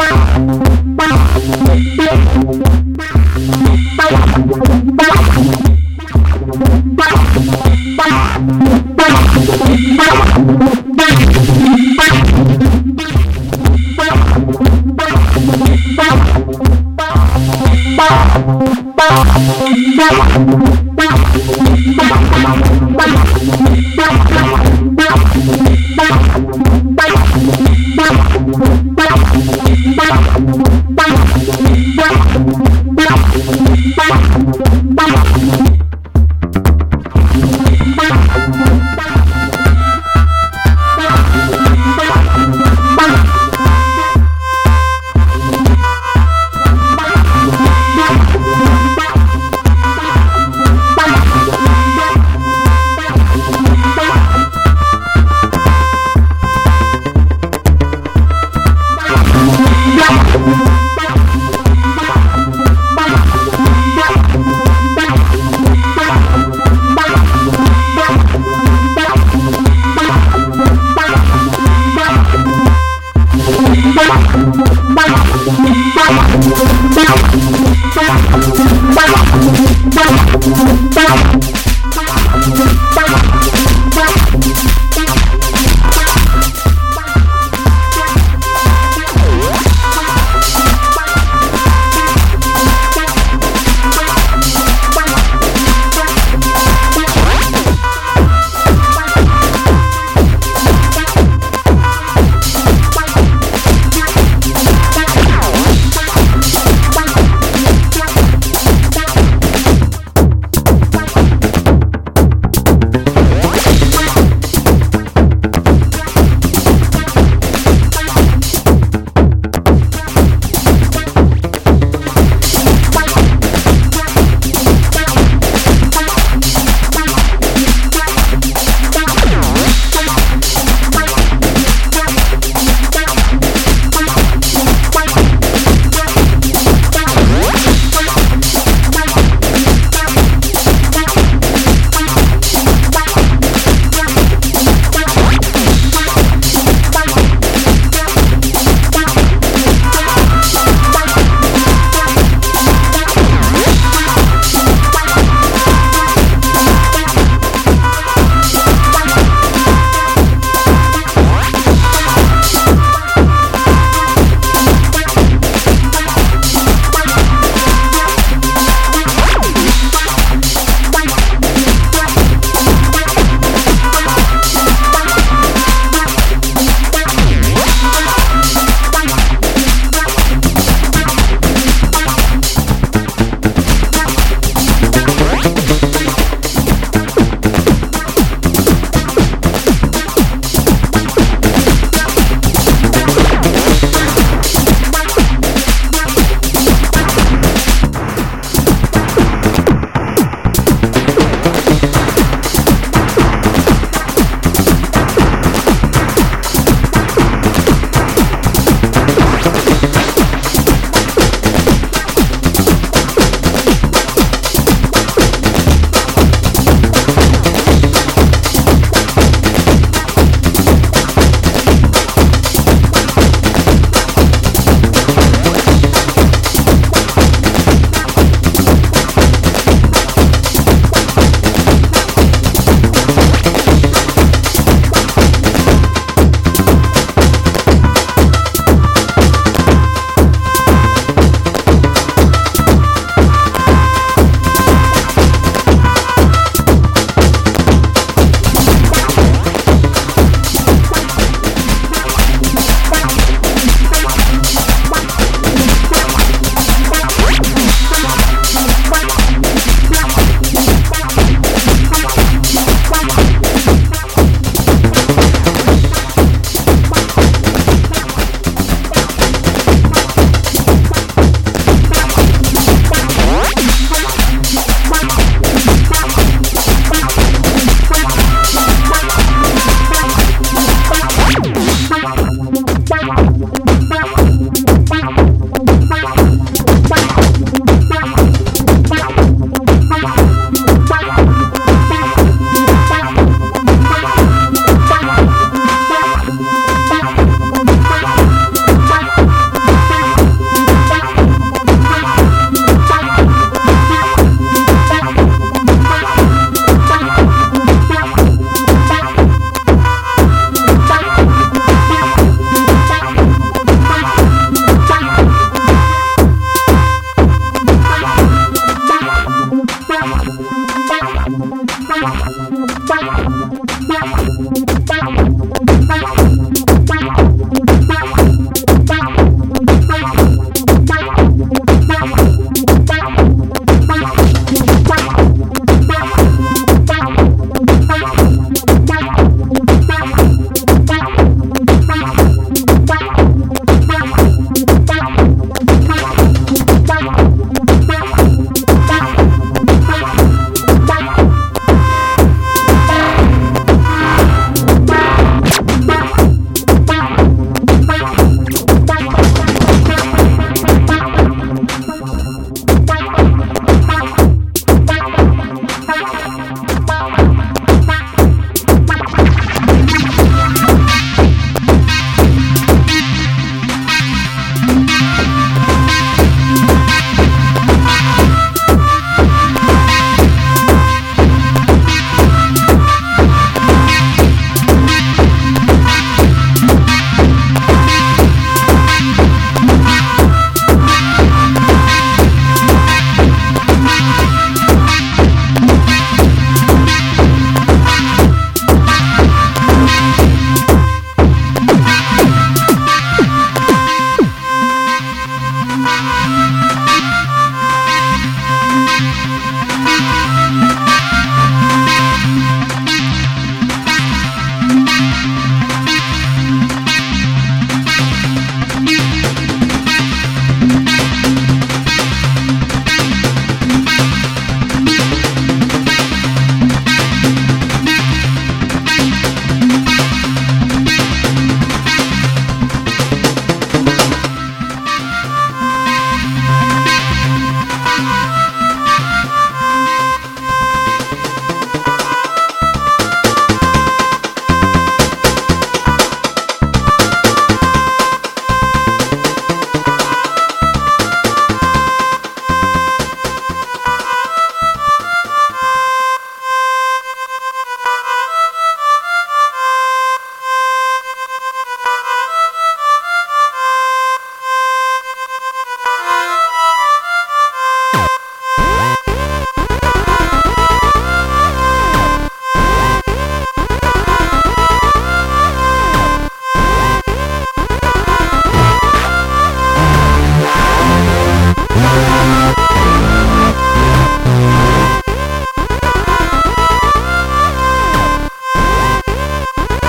Bye. Bye. Bye.